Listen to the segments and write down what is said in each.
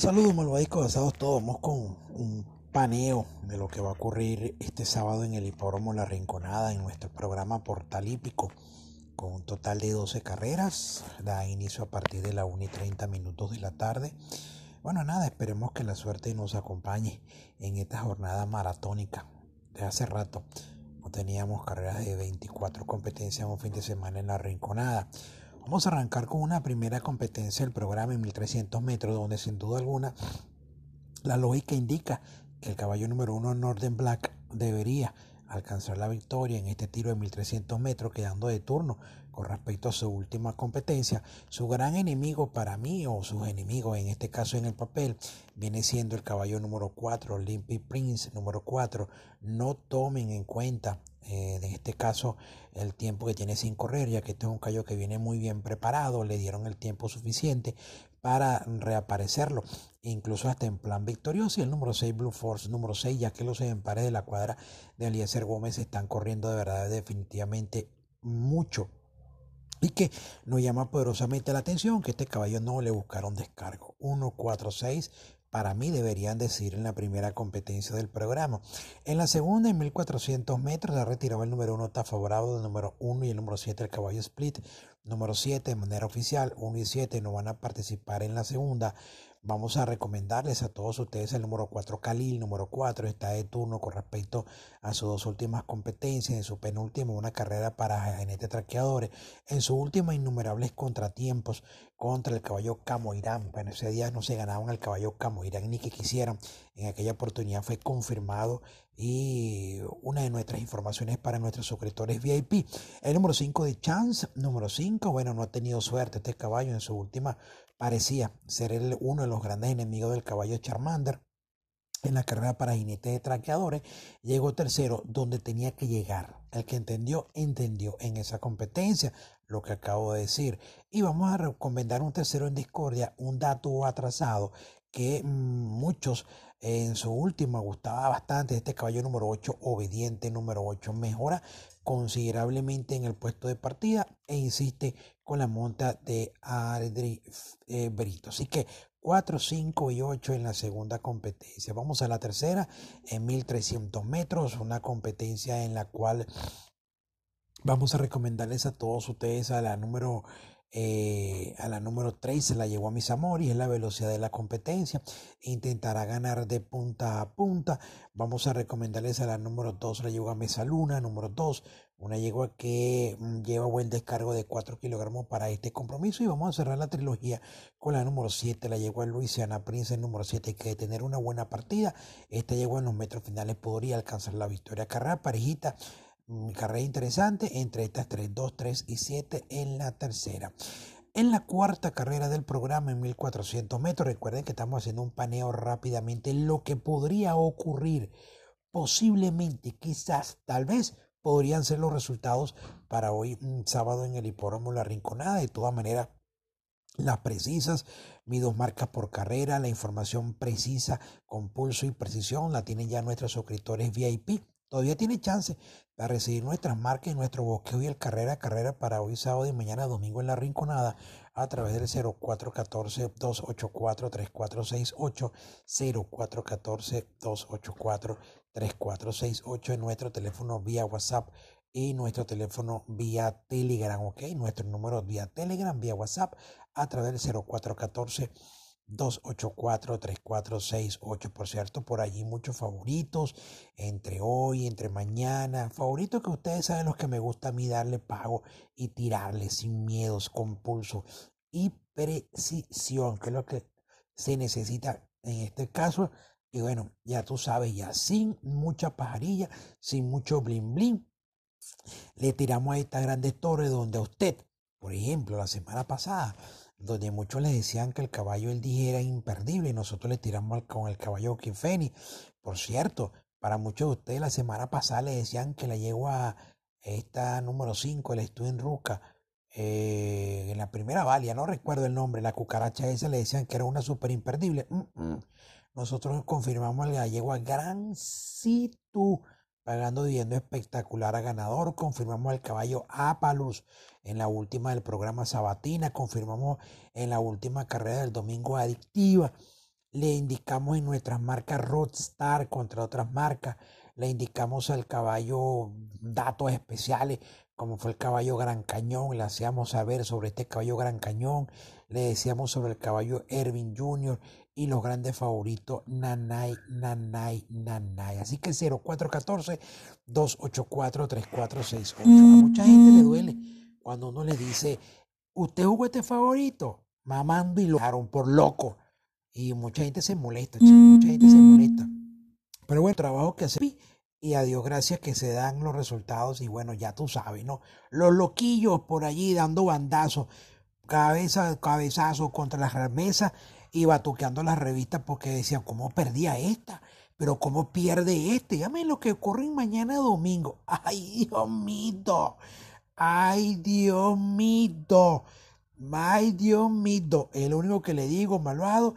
Saludos malvadicos asados todos, vamos con un paneo de lo que va a ocurrir este sábado en el hipódromo La Rinconada en nuestro programa Portal Hípico con un total de 12 carreras, da inicio a partir de la 1 y 30 minutos de la tarde. Bueno, nada, esperemos que la suerte nos acompañe en esta jornada maratónica. De hace rato no teníamos carreras de 24 competencias un fin de semana en La Rinconada. Vamos a arrancar con una primera competencia del programa en 1300 metros, donde sin duda alguna la lógica indica que el caballo número uno, Northern Black, debería alcanzar la victoria en este tiro de 1300 metros, quedando de turno con respecto a su última competencia. Su gran enemigo para mí, o sus enemigos en este caso en el papel, viene siendo el caballo número 4, Olympic Prince número 4. No tomen en cuenta eh, en este caso el tiempo que tiene sin correr, ya que este es un caballo que viene muy bien preparado, le dieron el tiempo suficiente para reaparecerlo, incluso hasta en plan victorioso. Y el número 6, Blue Force, número 6, ya que los empares de la cuadra de Eliezer Gómez están corriendo de verdad definitivamente mucho y que nos llama poderosamente la atención que este caballo no le buscaron descargo. 1, 4, 6 para mí deberían decir en la primera competencia del programa. En la segunda, en 1400 metros, ha retirado el número 1 está favorable del número 1 y el número 7 el caballo split. Número 7 de manera oficial, 1 y 7 no van a participar en la segunda. Vamos a recomendarles a todos ustedes el número 4 Khalil, número 4 está de turno con respecto a sus dos últimas competencias, en su penúltima una carrera para jinete traqueadores, en su última innumerables contratiempos contra el caballo Camoirán. En ese día no se ganaban el caballo Camoirán ni que quisieran. En aquella oportunidad fue confirmado y una de nuestras informaciones para nuestros suscriptores VIP. El número 5 de Chance, número 5, bueno, no ha tenido suerte este caballo en su última parecía ser el, uno de los grandes enemigos del caballo Charmander. En la carrera para jinetes de traqueadores llegó tercero donde tenía que llegar. El que entendió, entendió en esa competencia lo que acabo de decir. Y vamos a recomendar un tercero en discordia, un dato atrasado que muchos en su última gustaba bastante. Este caballo número 8, obediente número 8, mejora considerablemente en el puesto de partida e insiste con la monta de Adri eh, Brito. Así que 4, 5 y 8 en la segunda competencia. Vamos a la tercera en 1300 metros, una competencia en la cual vamos a recomendarles a todos ustedes a la número eh, a la número 3 se la llevó a mis amores, es la velocidad de la competencia. Intentará ganar de punta a punta. Vamos a recomendarles a la número 2, la llevó a Mesa Luna, número 2, una yegua que mm, lleva buen descargo de 4 kilogramos para este compromiso. Y vamos a cerrar la trilogía con la número 7, la yegua Luisiana Prince, número 7, que tener una buena partida. Esta yegua en los metros finales podría alcanzar la victoria. Carrera parejita carrera interesante entre estas 3, 2, 3 y 7 en la tercera. En la cuarta carrera del programa en 1400 metros, recuerden que estamos haciendo un paneo rápidamente, lo que podría ocurrir posiblemente, quizás, tal vez, podrían ser los resultados para hoy mm, sábado en el hipódromo La Rinconada. De todas maneras, las precisas, mis dos marcas por carrera, la información precisa con pulso y precisión la tienen ya nuestros suscriptores VIP Todavía tiene chance para recibir nuestras marcas y nuestro bosqueo y el carrera a carrera para hoy sábado y mañana domingo en la Rinconada a través del 0414-284-3468, 0414-284-3468 en nuestro teléfono vía WhatsApp y nuestro teléfono vía Telegram, ¿ok? Nuestro número vía Telegram, vía WhatsApp a través del 0414 284-3468. Por cierto, por allí muchos favoritos, entre hoy, entre mañana. Favoritos que ustedes saben los que me gusta a mí darle pago y tirarle sin miedos, con pulso y precisión, que es lo que se necesita en este caso. Y bueno, ya tú sabes, ya sin mucha pajarilla, sin mucho blin blin, le tiramos a estas grandes torres donde a usted, por ejemplo, la semana pasada, donde muchos le decían que el caballo el día era imperdible y nosotros le tiramos con el caballo Kinfeni. Por cierto, para muchos de ustedes la semana pasada le decían que la yegua esta número 5, el estudio en Ruca, eh, en la primera valia, no recuerdo el nombre, la cucaracha esa le decían que era una super imperdible. Nosotros confirmamos la yegua Gran Situ pagando dividendo espectacular a ganador. Confirmamos el caballo Apalus en la última del programa Sabatina. Confirmamos en la última carrera del domingo Adictiva le indicamos en nuestras marcas Roadstar contra otras marcas, le indicamos al caballo datos especiales, como fue el caballo Gran Cañón, le hacíamos saber sobre este caballo Gran Cañón, le decíamos sobre el caballo Ervin Jr. y los grandes favoritos Nanay, Nanay, Nanay. Así que 0414-284-3468. A mucha gente le duele cuando uno le dice, usted jugó este favorito, mamando y lo dejaron por loco. Y mucha gente se molesta, mucha gente se molesta. Pero bueno, trabajo que hace y a Dios gracias que se dan los resultados y bueno, ya tú sabes, ¿no? Los loquillos por allí dando bandazos, cabeza, cabezazos contra las remesas y batuqueando las revistas porque decían, ¿cómo perdía esta? Pero ¿cómo pierde este? Llamen lo que ocurre mañana domingo. ¡Ay, Dios mío! ¡Ay, Dios mío! ¡Ay, Dios mío! Es lo único que le digo, malvado.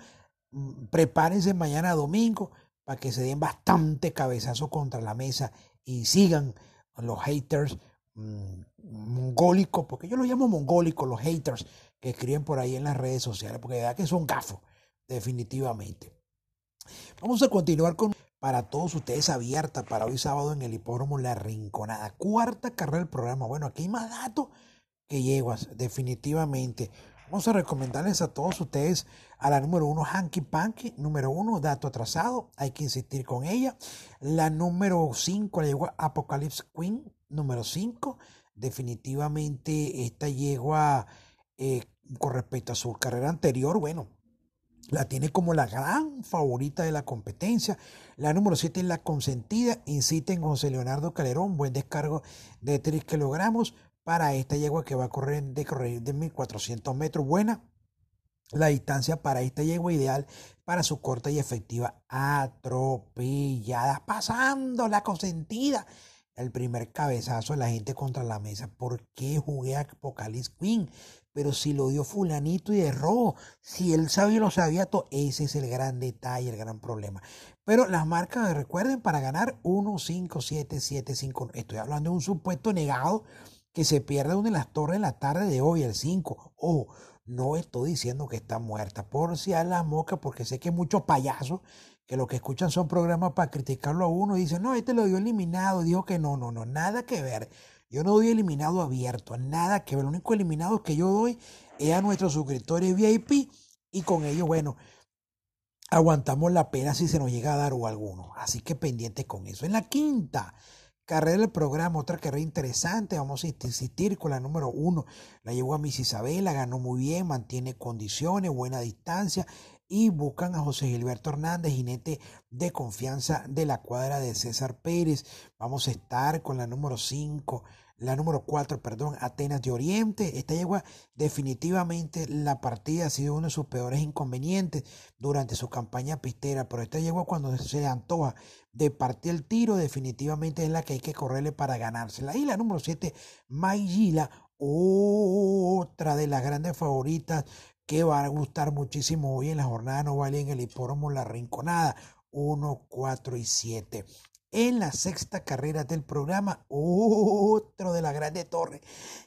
Mm, prepárense mañana domingo para que se den bastante cabezazo contra la mesa y sigan los haters mongólicos, porque yo los llamo mongólicos, los haters que escriben por ahí en las redes sociales, porque de verdad que son gafos, definitivamente. Vamos a continuar con para todos ustedes abierta para hoy sábado en el hipódromo La Rinconada. Cuarta carrera del programa. Bueno, aquí hay más datos que yeguas, definitivamente. Vamos a recomendarles a todos ustedes a la número uno, Hanky Panky, número uno, dato atrasado, hay que insistir con ella. La número cinco, la yegua Apocalypse Queen, número cinco, definitivamente esta yegua eh, con respecto a su carrera anterior, bueno, la tiene como la gran favorita de la competencia. La número 7 es la consentida. Inciten José Leonardo Calerón, buen descargo de 3 kilogramos para esta yegua que va a correr de correr de 1400 metros. Buena la distancia para esta yegua ideal para su corta y efectiva atropellada. Pasando la consentida. El primer cabezazo de la gente contra la mesa. ¿Por qué jugué a Apocalypse Queen? Pero si lo dio fulanito y erró. Si él sabía lo sabía todo. Ese es el gran detalle, el gran problema. Pero las marcas, recuerden, para ganar 1, 5, 7, 7, 5. Estoy hablando de un supuesto negado que se pierde una de las torres en la tarde de hoy, el 5. Ojo, no estoy diciendo que está muerta, por si a la moca, porque sé que muchos payasos que lo que escuchan son programas para criticarlo a uno y dicen, no, este lo dio eliminado, dijo que no, no, no, nada que ver. Yo no doy eliminado abierto, nada que ver. Lo único eliminado que yo doy es a nuestros suscriptores VIP y con ellos, bueno, aguantamos la pena si se nos llega a dar o alguno. Así que pendientes con eso. En la quinta, Carrera del programa, otra carrera interesante. Vamos a insistir con la número uno. La llevó a Miss Isabela, ganó muy bien, mantiene condiciones, buena distancia. Y buscan a José Gilberto Hernández, jinete de confianza de la cuadra de César Pérez. Vamos a estar con la número cinco la número 4, perdón, Atenas de Oriente. Esta yegua definitivamente la partida ha sido uno de sus peores inconvenientes durante su campaña pistera, pero esta yegua cuando se antoja de partir el tiro definitivamente es la que hay que correrle para ganársela. Y la número 7, Maygila, otra de las grandes favoritas que va a gustar muchísimo hoy en la jornada no vale en el hipódromo La Rinconada. 1, 4 y 7 en la sexta carrera del programa, otro de la Grande Torre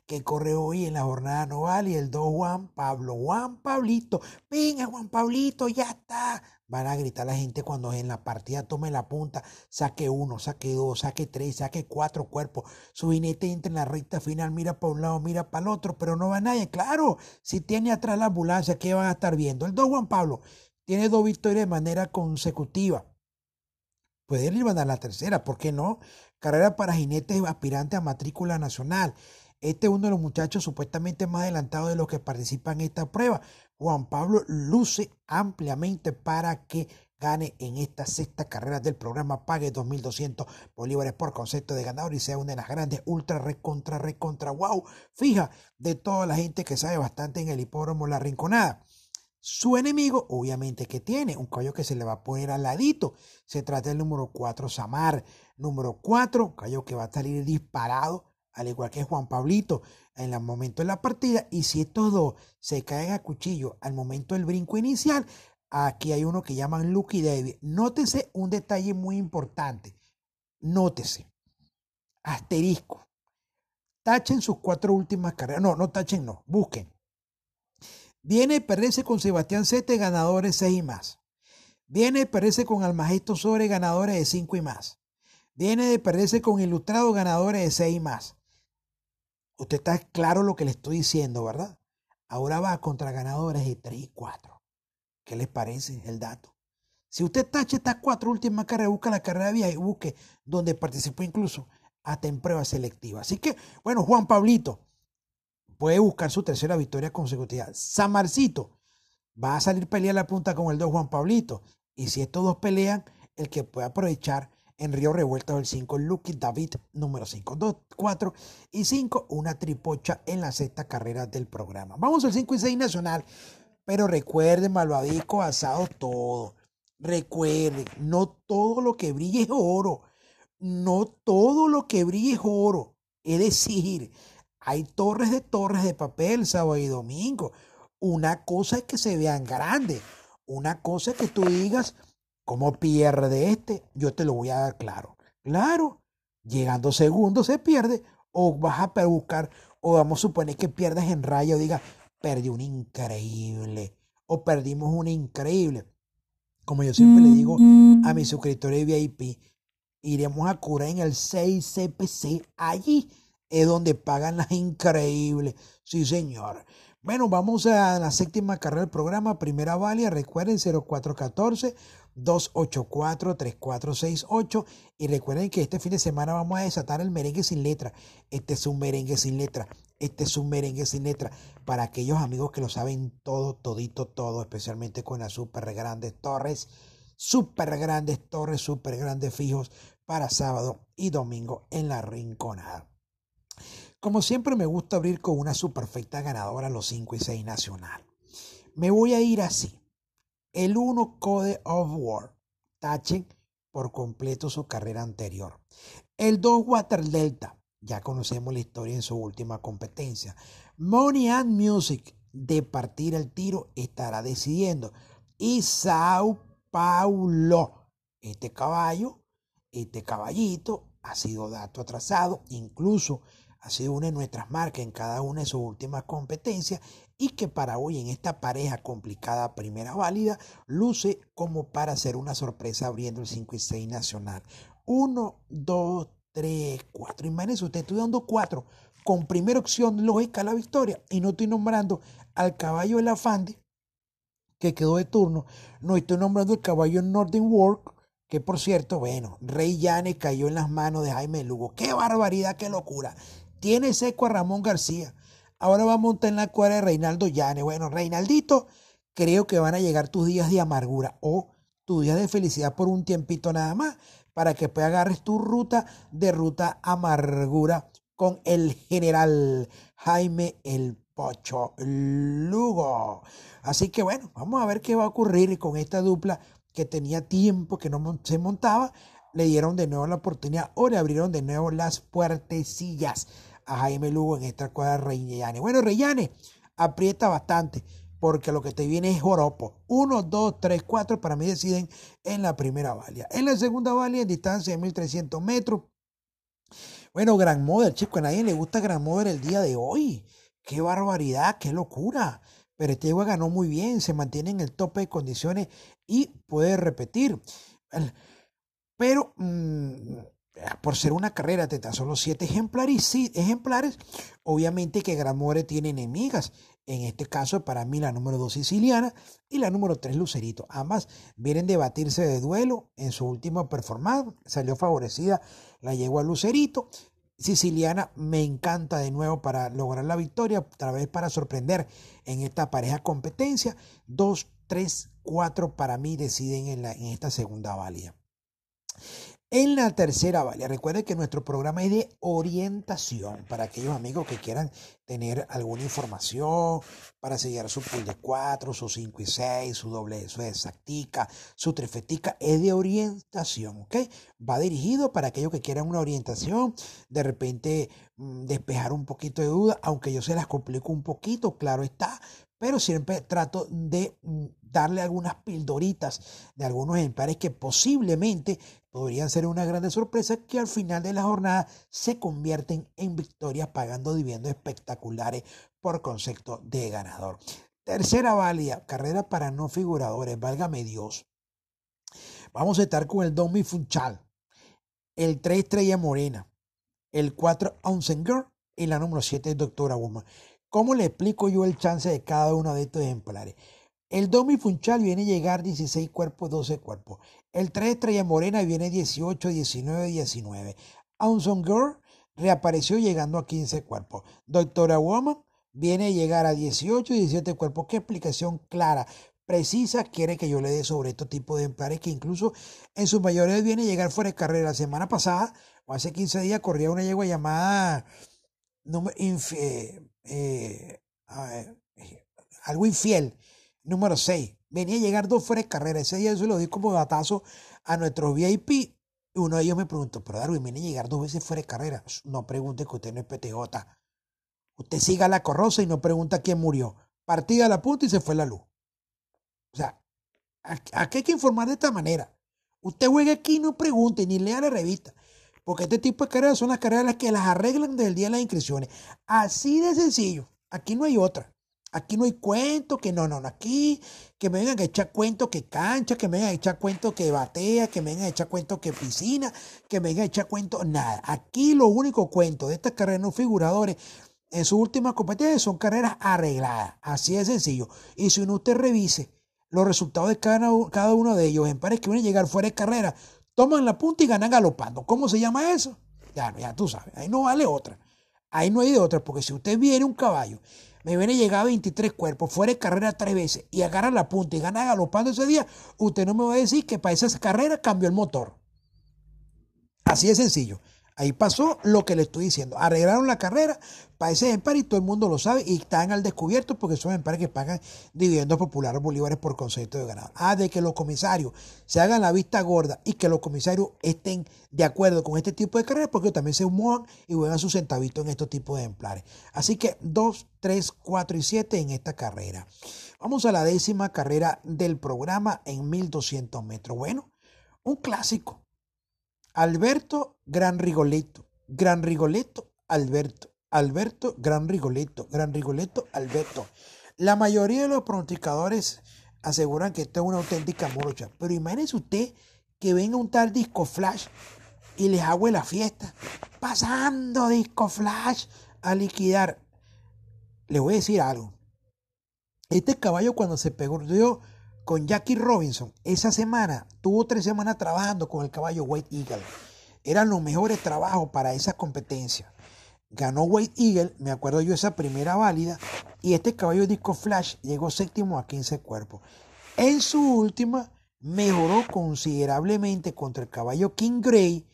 que corre hoy en la jornada noval y el 2 Juan Pablo, Juan Pablito, venga Juan Pablito, ya está. Van a gritar la gente cuando en la partida tome la punta, saque uno, saque dos, saque tres, saque cuatro cuerpos. Su jinete entra en la recta final, mira para un lado, mira para el otro, pero no va nadie. Claro, si tiene atrás la ambulancia, ¿qué van a estar viendo? El 2 Juan Pablo tiene dos victorias de manera consecutiva Puede ir a la tercera, ¿por qué no? Carrera para jinetes aspirantes a matrícula nacional. Este es uno de los muchachos supuestamente más adelantados de los que participan en esta prueba. Juan Pablo luce ampliamente para que gane en esta sexta carrera del programa, pague 2.200 bolívares por concepto de ganador y sea una de las grandes ultra recontra recontra wow, fija de toda la gente que sabe bastante en el hipódromo La Rinconada. Su enemigo, obviamente, que tiene un caballo que se le va a poner al ladito. Se trata del número 4, Samar. Número 4, caballo que va a salir disparado, al igual que Juan Pablito, en el momento de la partida. Y si estos dos se caen a cuchillo al momento del brinco inicial, aquí hay uno que llaman Lucky David. Nótese un detalle muy importante. Nótese. Asterisco. Tachen sus cuatro últimas carreras. No, no tachen, no. Busquen Viene perderse con Sebastián Sete, ganadores 6 y más. Viene de perderse con Almagesto sobre ganadores de 5 y más. Viene de perderse con Ilustrado ganadores de 6 y más. Usted está claro lo que le estoy diciendo, ¿verdad? Ahora va contra ganadores de 3 y 4. ¿Qué les parece el dato? Si usted tacha estas cuatro últimas carreras, busca la carrera vía y busque donde participó incluso hasta en prueba selectiva. Así que, bueno, Juan Pablito puede buscar su tercera victoria consecutiva. Samarcito va a salir pelear la punta con el 2 Juan Pablito. Y si estos dos pelean, el que puede aprovechar en Río Revuelto el 5, Lucky David número 5. 2, 4 y 5, una tripocha en la sexta carrera del programa. Vamos al 5 y 6 nacional. Pero recuerden, malvadico, asado todo. Recuerden, no todo lo que brille es oro. No todo lo que brille es oro. Es decir, hay torres de torres de papel sábado y domingo. Una cosa es que se vean grandes. Una cosa es que tú digas, ¿cómo pierde este? Yo te lo voy a dar claro. Claro, llegando segundo se pierde. O vas a buscar, o vamos a suponer que pierdas en rayo, diga, perdí un increíble. O perdimos un increíble. Como yo siempre le digo a mis suscriptores VIP, iremos a curar en el 6CPC. Allí es donde pagan las increíbles. Sí, señor. Bueno, vamos a la séptima carrera del programa, primera valia, recuerden 0414 284-3468. Y recuerden que este fin de semana vamos a desatar el merengue sin letra. Este es un merengue sin letra. Este es un merengue sin letra. Para aquellos amigos que lo saben todo, todito, todo, especialmente con las super grandes torres. Super grandes torres, super grandes fijos para sábado y domingo en la Rinconada. Como siempre me gusta abrir con una superfecta ganadora los 5 y 6 nacional. Me voy a ir así. El 1 Code of War. Tachen por completo su carrera anterior. El 2 Water Delta. Ya conocemos la historia en su última competencia. Money and Music. De partir el tiro estará decidiendo. Y Sao Paulo. Este caballo, este caballito ha sido dato atrasado. Incluso ha sido una de nuestras marcas en cada una de sus últimas competencias y que para hoy en esta pareja complicada primera válida luce como para hacer una sorpresa abriendo el 5 y 6 nacional. 1, 2, 3, 4. Imagínense usted, estoy dando 4 con primera opción lógica la victoria y no estoy nombrando al caballo la Afande que quedó de turno, no estoy nombrando el caballo Northern Work que por cierto, bueno, Rey Llane cayó en las manos de Jaime Lugo. ¡Qué barbaridad, qué locura! Tiene seco a Ramón García. Ahora va a montar en la cuadra de Reinaldo Llane. Bueno, Reinaldito, creo que van a llegar tus días de amargura o tus días de felicidad por un tiempito nada más para que puedas agarres tu ruta de ruta amargura con el general Jaime el Pocho Lugo. Así que bueno, vamos a ver qué va a ocurrir con esta dupla que tenía tiempo que no se montaba. Le dieron de nuevo la oportunidad o le abrieron de nuevo las puertecillas a Jaime Lugo en esta cuadra Reyane. Bueno, Reyane aprieta bastante porque lo que te viene es joropo. Uno, dos, tres, cuatro, para mí deciden en la primera valia. En la segunda valia, en distancia de 1300 metros. Bueno, Gran Model, chico, a nadie le gusta Gran Model el día de hoy. Qué barbaridad, qué locura. Pero este ganó muy bien, se mantiene en el tope de condiciones y puede repetir. Pero mm, por ser una carrera de tan solo siete ejemplares, obviamente que Gramore tiene enemigas. En este caso, para mí, la número dos siciliana y la número tres Lucerito. Ambas vienen de batirse de duelo en su último performance. Salió favorecida la yegua Lucerito. Siciliana me encanta de nuevo para lograr la victoria, otra vez para sorprender en esta pareja competencia. Dos, tres, cuatro para mí deciden en, la, en esta segunda válida. En la tercera vale, recuerde que nuestro programa es de orientación para aquellos amigos que quieran tener alguna información para sellar su pool de 4, su 5 y 6, su doble, su exactica, su trifetica, es de orientación, ¿ok? Va dirigido para aquellos que quieran una orientación, de repente mm, despejar un poquito de duda, aunque yo se las complico un poquito, claro está, pero siempre trato de mm, darle algunas pildoritas de algunos ejemplares que posiblemente podrían ser una grande sorpresa que al final de la jornada se convierten en victorias pagando dividendos espectaculares por concepto de ganador. Tercera válida, carrera para no figuradores, válgame Dios. Vamos a estar con el Domi Funchal, el 3 Estrella Morena, el 4 Girl y la número 7 Doctora Woman. ¿Cómo le explico yo el chance de cada uno de estos ejemplares? El Domi Funchal viene a llegar 16 cuerpos, 12 cuerpos. El 3 Estrella Morena viene 18, 19, 19. Aunson Girl reapareció llegando a 15 cuerpos. Doctora Woman viene a llegar a 18 y 17 cuerpos. ¿Qué explicación clara, precisa quiere que yo le dé sobre este tipo de ejemplares que incluso en su mayoría viene a llegar fuera de carrera? La semana pasada o hace 15 días corría una yegua llamada eh, eh, algo infiel, número 6. Venía a llegar dos fuera de carrera. Ese día yo lo di como datazo a nuestros VIP uno de ellos me preguntó, pero Darwin, viene a llegar dos veces fuera de carrera. No pregunte que usted no es PTJ. Usted siga la corrosa y no pregunta quién murió. Partida a la punta y se fue la luz. O sea, aquí hay que informar de esta manera. Usted juegue aquí y no pregunte ni lea la revista. Porque este tipo de carreras son las carreras que las arreglan desde el día de las inscripciones. Así de sencillo. Aquí no hay otra. Aquí no hay cuento, que no, no, no. Aquí que me vengan a echar cuento que cancha, que me vengan a echar cuento que batea, que me vengan a echar cuento que piscina, que me vengan a echar cuento, nada. Aquí lo único cuento de estas carreras no figuradores en sus últimas competencias son carreras arregladas. Así de sencillo. Y si uno usted revise los resultados de cada, uno de ellos en pares que vienen a llegar fuera de carrera, toman la punta y ganan galopando. ¿Cómo se llama eso? Ya, ya tú sabes. Ahí no vale otra. Ahí no hay de otra, porque si usted viene un caballo me viene a llegar a 23 cuerpos, fuera de carrera tres veces y agarra la punta y gana galopando ese día, usted no me va a decir que para esa carrera cambió el motor. Así de sencillo. Ahí pasó lo que le estoy diciendo. Arreglaron la carrera para ese ejemplar y todo el mundo lo sabe y están al descubierto porque son ejemplares que pagan dividendos populares bolívares por concepto de ganado. Ah, de que los comisarios se hagan la vista gorda y que los comisarios estén de acuerdo con este tipo de carreras porque también se muevan y juegan su centavito en estos tipos de ejemplares. Así que 2, 3, 4 y 7 en esta carrera. Vamos a la décima carrera del programa en 1200 metros. Bueno, un clásico Alberto Gran Rigoletto, Gran Rigoletto, Alberto, Alberto Gran Rigoletto, Gran Rigoletto, Alberto. La mayoría de los pronosticadores aseguran que esto es una auténtica morocha, pero imagínese usted que venga un tal disco flash y les hago la fiesta, pasando disco flash a liquidar. Le voy a decir algo. Este caballo cuando se pegó, con Jackie Robinson, esa semana tuvo tres semanas trabajando con el caballo White Eagle. Eran los mejores trabajos para esa competencia. Ganó White Eagle, me acuerdo yo esa primera válida, y este caballo Disco Flash llegó séptimo a 15 cuerpos. En su última mejoró considerablemente contra el caballo King Gray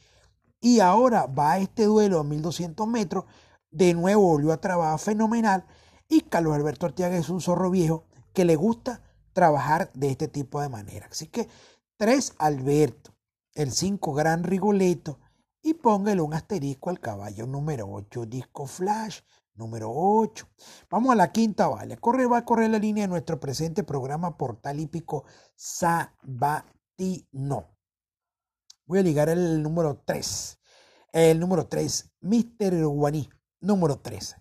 y ahora va a este duelo a 1200 metros. De nuevo volvió a trabajar fenomenal y Carlos Alberto Arteaga es un zorro viejo que le gusta trabajar de este tipo de manera. Así que 3 Alberto, el 5 Gran Rigoletto y póngale un asterisco al caballo número 8 Disco Flash número 8. Vamos a la quinta vale. Corre, va a correr la línea de nuestro presente programa Portal Hípico Sabatino. Voy a ligar el número 3. El número 3, Mr. Guaní, número 3.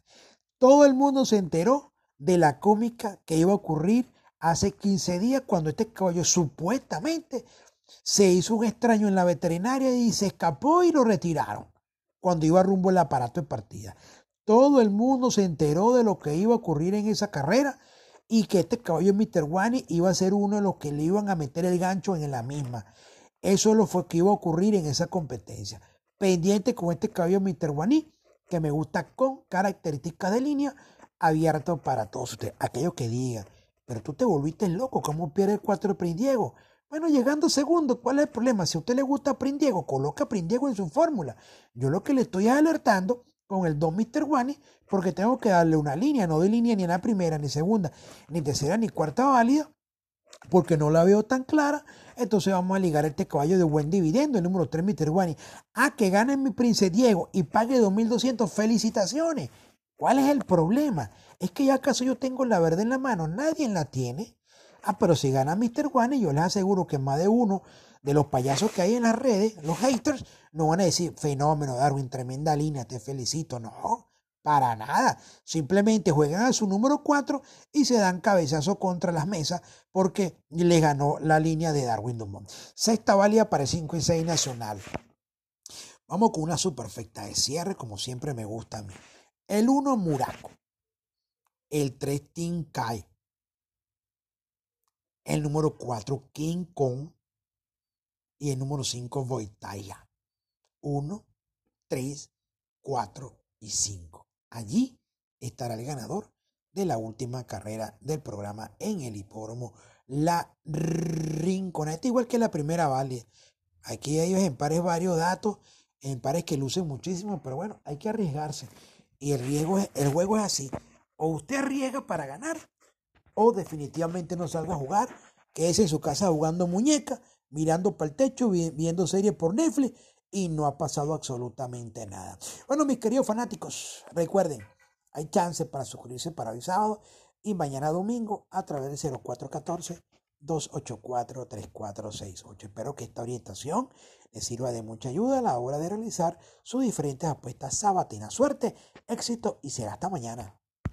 Todo el mundo se enteró de la cómica que iba a ocurrir hace 15 días cuando este caballo supuestamente se hizo un extraño en la veterinaria y se escapó y lo retiraron cuando iba rumbo el aparato de partida. Todo el mundo se enteró de lo que iba a ocurrir en esa carrera y que este caballo Mr. Wani iba a ser uno de los que le iban a meter el gancho en la misma. Eso es lo que iba a ocurrir en esa competencia. Pendiente con este caballo Mr. Wani, que me gusta con características de línea abierto para todos ustedes. Aquellos que digan, pero tú te volviste loco, ¿cómo pierde el 4 Prindiego? Bueno, llegando segundo, ¿cuál es el problema? Si a usted le gusta Prindiego, coloca Prindiego en su fórmula. Yo lo que le estoy alertando con el 2 Mr. Wani, porque tengo que darle una línea, no de línea ni en la primera, ni segunda, ni tercera, ni cuarta válida, porque no la veo tan clara. Entonces vamos a ligar este caballo de buen dividendo, el número 3 Mr. Wani. Ah, que gane mi Prince Diego y pague 2.200. Felicitaciones. ¿Cuál es el problema? Es que ya acaso yo tengo la verde en la mano, nadie la tiene. Ah, pero si gana Mr. One, yo les aseguro que más de uno de los payasos que hay en las redes, los haters, no van a decir, fenómeno, Darwin, tremenda línea, te felicito. No, Para nada. Simplemente juegan a su número 4 y se dan cabezazo contra las mesas porque le ganó la línea de Darwin Dumont. Sexta válida para 5 y 6 nacional. Vamos con una superfecta de cierre, como siempre me gusta a mí. El 1 Muraco. El 3 Kai. El número 4 King Kong. Y el número 5 Voitaya. 1, 3, 4 y 5. Allí estará el ganador de la última carrera del programa en el hipódromo La Rinconeta, igual que la primera vale. Aquí hay en pares varios datos, en pares que lucen muchísimo, pero bueno, hay que arriesgarse. Y el, riesgo el juego es así. O usted arriesga para ganar, o definitivamente no salga a jugar, que es en su casa jugando muñeca, mirando para el techo, viendo series por Netflix y no ha pasado absolutamente nada. Bueno, mis queridos fanáticos, recuerden, hay chance para suscribirse para hoy sábado y mañana domingo a través del 0414-284-3468. Espero que esta orientación les sirva de mucha ayuda a la hora de realizar sus diferentes apuestas sabatinas. Suerte, éxito y será hasta mañana.